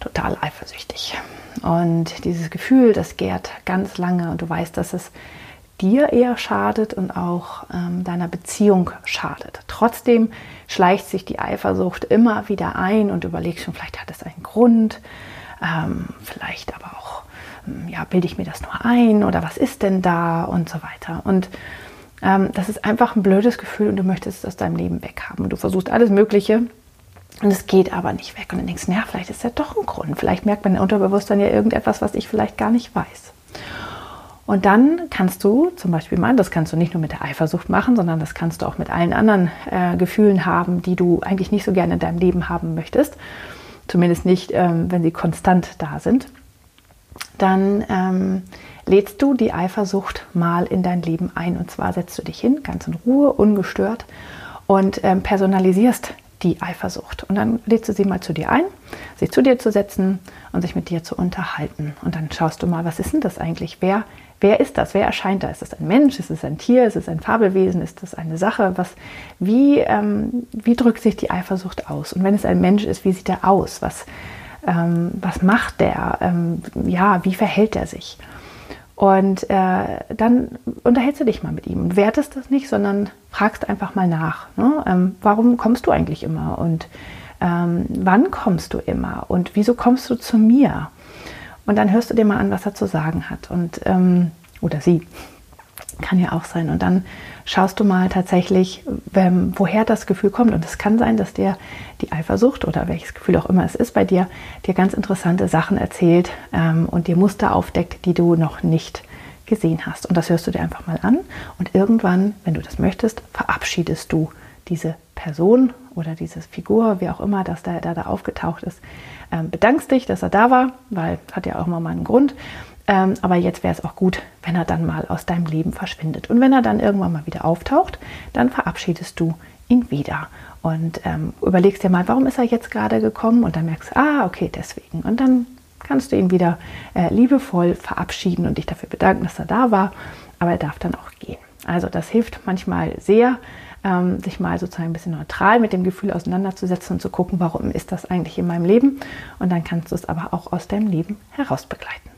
total eifersüchtig. Und dieses Gefühl, das gärt ganz lange und du weißt, dass es dir eher schadet und auch ähm, deiner Beziehung schadet. Trotzdem schleicht sich die Eifersucht immer wieder ein und überlegst schon, vielleicht hat es einen Grund, ähm, vielleicht aber auch, ähm, ja, bilde ich mir das nur ein oder was ist denn da und so weiter. Und ähm, das ist einfach ein blödes Gefühl und du möchtest es aus deinem Leben weghaben. Und du versuchst alles Mögliche, und es geht aber nicht weg. Und dann denkst du, naja, vielleicht ist ja doch ein Grund. Vielleicht merkt man Unterbewusstsein ja irgendetwas, was ich vielleicht gar nicht weiß. Und dann kannst du zum Beispiel mal, das kannst du nicht nur mit der Eifersucht machen, sondern das kannst du auch mit allen anderen äh, Gefühlen haben, die du eigentlich nicht so gerne in deinem Leben haben möchtest. Zumindest nicht, ähm, wenn sie konstant da sind. Dann ähm, lädst du die Eifersucht mal in dein Leben ein. Und zwar setzt du dich hin, ganz in Ruhe, ungestört und ähm, personalisierst die Eifersucht. Und dann lädst du sie mal zu dir ein, sie zu dir zu setzen und sich mit dir zu unterhalten. Und dann schaust du mal, was ist denn das eigentlich? Wer, wer ist das? Wer erscheint da? Ist es ein Mensch? Ist es ein Tier? Ist es ein Fabelwesen? Ist das eine Sache? Was, wie, ähm, wie drückt sich die Eifersucht aus? Und wenn es ein Mensch ist, wie sieht er aus? Was, ähm, was macht der? Ähm, ja, wie verhält er sich? Und äh, dann unterhältst du dich mal mit ihm und wertest das nicht, sondern fragst einfach mal nach. Ne? Ähm, warum kommst du eigentlich immer? Und ähm, wann kommst du immer? Und wieso kommst du zu mir? Und dann hörst du dir mal an, was er zu sagen hat. Und, ähm, oder sie. Kann ja auch sein. Und dann schaust du mal tatsächlich, ähm, woher das Gefühl kommt. Und es kann sein, dass dir die Eifersucht oder welches Gefühl auch immer es ist bei dir, dir ganz interessante Sachen erzählt ähm, und dir Muster aufdeckt, die du noch nicht gesehen hast. Und das hörst du dir einfach mal an. Und irgendwann, wenn du das möchtest, verabschiedest du diese Person oder diese Figur, wie auch immer, dass da, da, da aufgetaucht ist. Ähm, bedankst dich, dass er da war, weil hat ja auch immer mal einen Grund. Ähm, aber jetzt wäre es auch gut, wenn er dann mal aus deinem Leben verschwindet. Und wenn er dann irgendwann mal wieder auftaucht, dann verabschiedest du ihn wieder und ähm, überlegst dir mal, warum ist er jetzt gerade gekommen? Und dann merkst du, ah, okay, deswegen. Und dann kannst du ihn wieder äh, liebevoll verabschieden und dich dafür bedanken, dass er da war. Aber er darf dann auch gehen. Also das hilft manchmal sehr, ähm, sich mal sozusagen ein bisschen neutral mit dem Gefühl auseinanderzusetzen und zu gucken, warum ist das eigentlich in meinem Leben. Und dann kannst du es aber auch aus deinem Leben heraus begleiten.